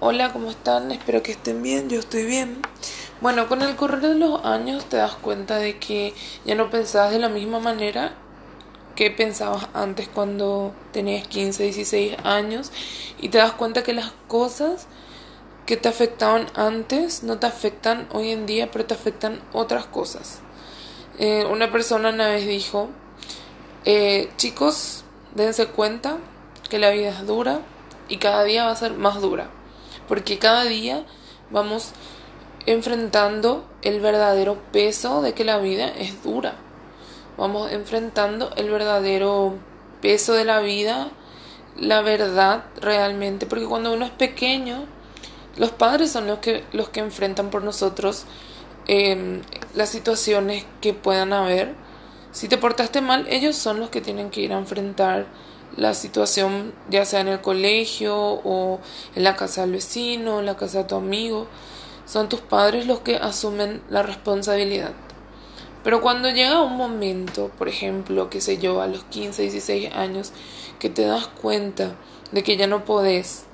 Hola, ¿cómo están? Espero que estén bien, yo estoy bien. Bueno, con el correr de los años te das cuenta de que ya no pensabas de la misma manera que pensabas antes cuando tenías 15, 16 años y te das cuenta que las cosas que te afectaban antes no te afectan hoy en día, pero te afectan otras cosas. Eh, una persona una vez dijo, eh, chicos, dense cuenta que la vida es dura y cada día va a ser más dura porque cada día vamos enfrentando el verdadero peso de que la vida es dura. Vamos enfrentando el verdadero peso de la vida, la verdad realmente, porque cuando uno es pequeño, los padres son los que, los que enfrentan por nosotros em, las situaciones que puedan haber. Si te portaste mal, ellos son los que tienen que ir a enfrentar la situación ya sea en el colegio o en la casa del vecino, en la casa de tu amigo, son tus padres los que asumen la responsabilidad. Pero cuando llega un momento, por ejemplo, que sé yo, a los 15, 16 años, que te das cuenta de que ya no podés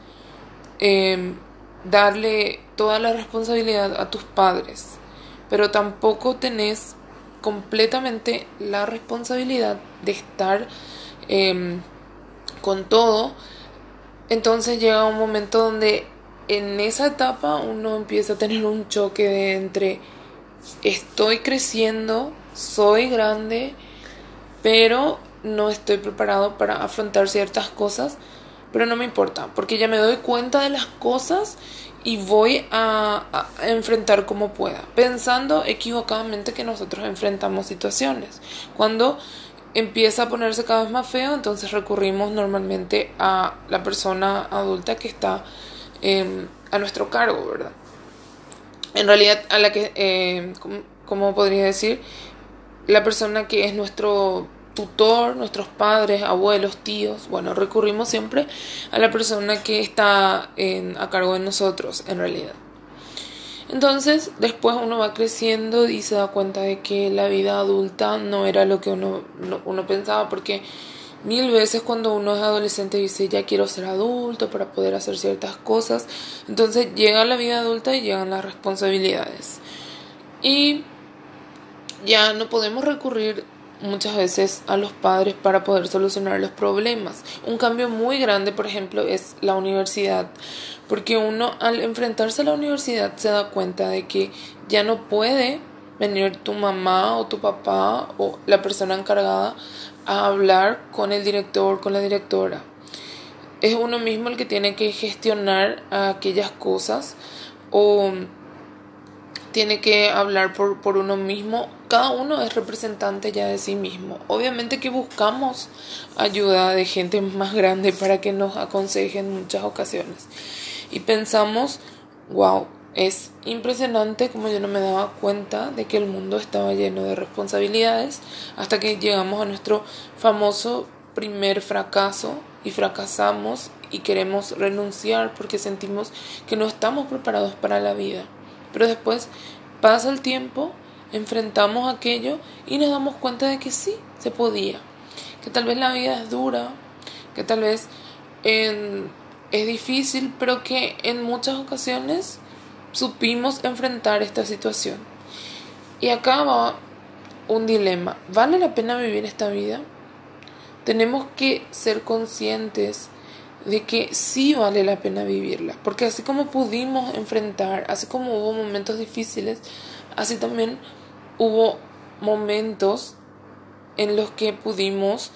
em, darle toda la responsabilidad a tus padres, pero tampoco tenés completamente la responsabilidad de estar eh, con todo, entonces llega un momento donde en esa etapa uno empieza a tener un choque de entre estoy creciendo, soy grande, pero no estoy preparado para afrontar ciertas cosas, pero no me importa, porque ya me doy cuenta de las cosas y voy a, a, enfrentar como pueda, pensando equivocadamente que nosotros enfrentamos situaciones, cuando empieza a ponerse cada vez más feo, entonces recurrimos normalmente a la persona adulta que está em, a nuestro cargo, ¿verdad? En realidad, a la que, eh, ¿cómo podría decir? La persona que es nuestro tutor, nuestros padres, abuelos, tíos, bueno, recurrimos siempre a la persona que está en, a cargo de nosotros, en realidad. Entonces, después uno va creciendo y se da cuenta de que la vida adulta no era lo que uno, uno pensaba, porque mil veces cuando uno es adolescente dice ya quiero ser adulto para poder hacer ciertas cosas, entonces llega la vida adulta y llegan las responsabilidades. Y ya no podemos recurrir muchas veces a los padres para poder solucionar los problemas. Un cambio muy grande, por ejemplo, es la universidad, porque uno al enfrentarse a la universidad se da cuenta de que ya no puede venir tu mamá o tu papá o la persona encargada a hablar con el director, con la directora. Es uno mismo el que tiene que gestionar aquellas cosas o tiene que hablar por, por uno mismo. Cada uno es representante ya de sí mismo. Obviamente que buscamos ayuda de gente más grande para que nos aconseje en muchas ocasiones. Y pensamos, wow, es impresionante como yo no me daba cuenta de que el mundo estaba lleno de responsabilidades hasta que llegamos a nuestro famoso primer fracaso y fracasamos y queremos renunciar porque sentimos que no estamos preparados para la vida. Pero después pasa el tiempo, enfrentamos aquello y nos damos cuenta de que sí, se podía. Que tal vez la vida es dura, que tal vez es difícil, pero que en muchas ocasiones supimos enfrentar esta situación. Y acá va un dilema. ¿Vale la pena vivir esta vida? Tenemos que ser conscientes de que sí vale la pena vivirla, porque así como pudimos enfrentar, así como hubo momentos difíciles, así también hubo momentos en los que pudimos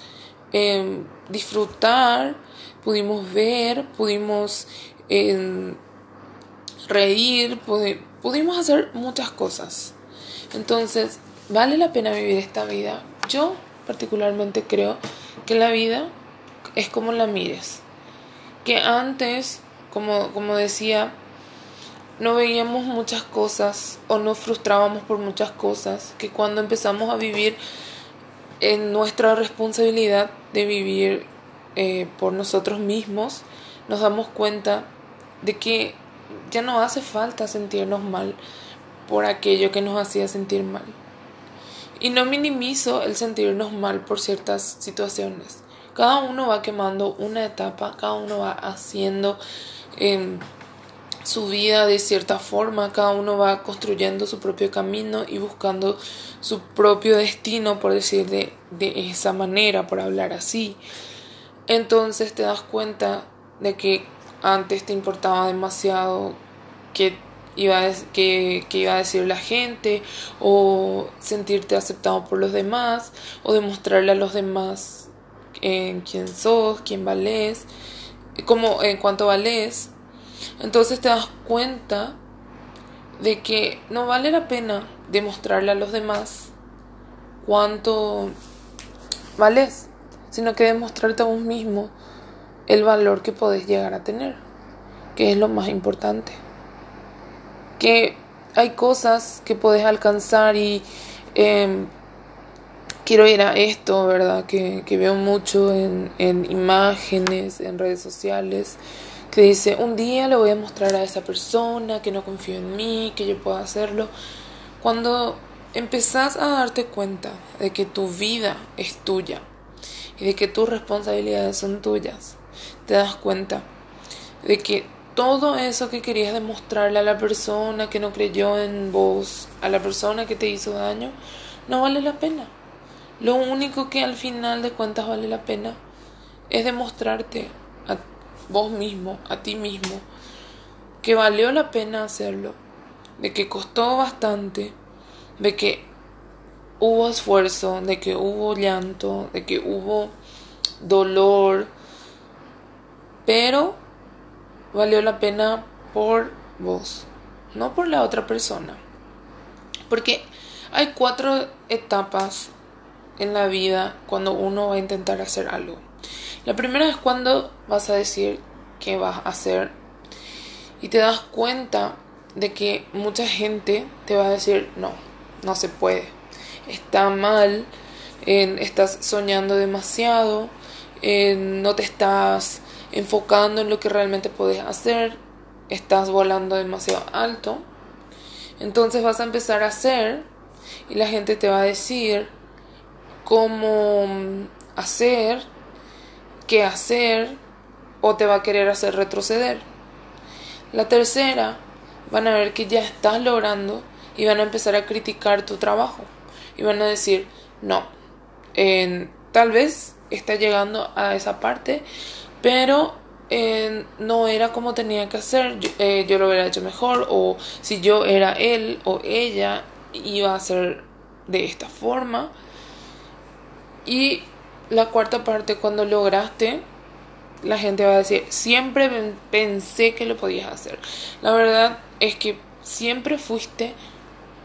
em, disfrutar, pudimos ver, pudimos em, reír, pudimos hacer muchas cosas. Entonces, ¿vale la pena vivir esta vida? Yo particularmente creo que la vida es como la mires que antes, como, como decía, no veíamos muchas cosas o nos frustrábamos por muchas cosas, que cuando empezamos a vivir en nuestra responsabilidad de vivir eh, por nosotros mismos, nos damos cuenta de que ya no hace falta sentirnos mal por aquello que nos hacía sentir mal. Y no minimizo el sentirnos mal por ciertas situaciones. Cada uno va quemando una etapa, cada uno va haciendo em, su vida de cierta forma, cada uno va construyendo su propio camino y buscando su propio destino, por decir de, de esa manera, por hablar así. Entonces te das cuenta de que antes te importaba demasiado que iba a, que, que, iba a decir la gente o sentirte aceptado por los demás o demostrarle a los demás en quién sos, quién vales, como en cuanto vales. Entonces te das cuenta de que no vale la pena demostrarle a los demás cuánto vales, sino que demostrarte a vos mismo el valor que podés llegar a tener, que es lo más importante que hay cosas que puedes alcanzar y em, quiero ir a esto, ¿verdad? Que, veo mucho en, en, imágenes, en redes sociales, que dice, un día le voy a mostrar a esa persona que no confío en mí, que yo puedo hacerlo. Cuando empezás a darte cuenta de que tu vida es tuya y de que tus responsabilidades son tuyas, te das cuenta de que todo eso que querías demostrarle a la persona que no creyó en vos, a la persona que te hizo daño, no vale la pena. Lo único que al final de cuentas vale la pena es demostrarte a vos mismo, a ti mismo, que valió la pena hacerlo, de que costó bastante, de que hubo esfuerzo, de que hubo llanto, de que hubo dolor, pero valió la pena por vos, no por la otra persona. Porque hay cuatro etapas en la vida cuando uno va a intentar hacer algo. La primera es cuando vas a decir que vas a hacer y te das cuenta de que mucha gente te va a decir no, no se puede, está mal, estás soñando demasiado, no te estás enfocando en lo que realmente puedes hacer, estás volando demasiado alto, entonces vas a empezar a hacer y la gente te va a decir cómo hacer, qué hacer o te va a querer hacer retroceder. La tercera, van a ver que ya estás logrando y van a empezar a criticar tu trabajo y van a decir, no, tal vez está llegando a esa parte, pero no era como tenía que hacer, eh, yo, lo hubiera hecho mejor, o si yo era él o ella, iba a ser de esta forma. Y la cuarta parte, cuando lograste, la gente va a decir, siempre pensé que lo podías hacer. La verdad es que siempre fuiste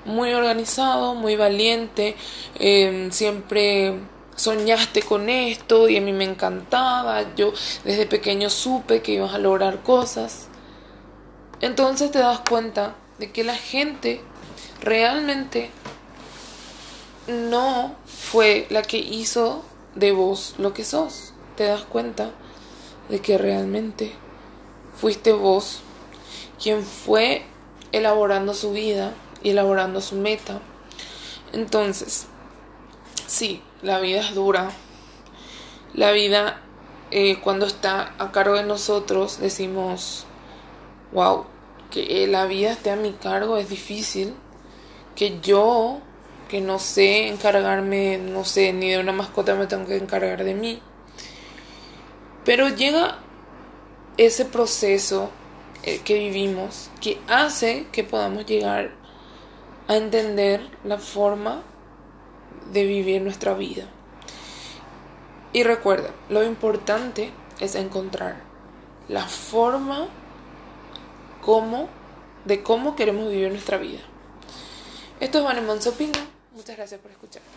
muy organizado, muy valiente, eh, siempre soñaste con esto y a mí me encantaba, yo desde pequeño supe que ibas a lograr cosas. Entonces te das cuenta de que la gente realmente no fue la que hizo de vos lo que sos. Te das cuenta de que realmente fuiste vos quien fue elaborando su vida y elaborando su meta. Entonces, sí, la vida es dura. La vida, eh, cuando está a cargo de nosotros, decimos, wow, que la vida esté a mi cargo es difícil. Que yo, que no sé encargarme, no sé, ni de una mascota me tengo que encargar de mí. Pero llega ese proceso eh, que vivimos que hace que podamos llegar a entender la forma de vivir nuestra vida. Y recuerda, lo importante es encontrar la forma de cómo queremos vivir nuestra vida. Esto es Vanemon Sopino. Muchas gracias por escucharme.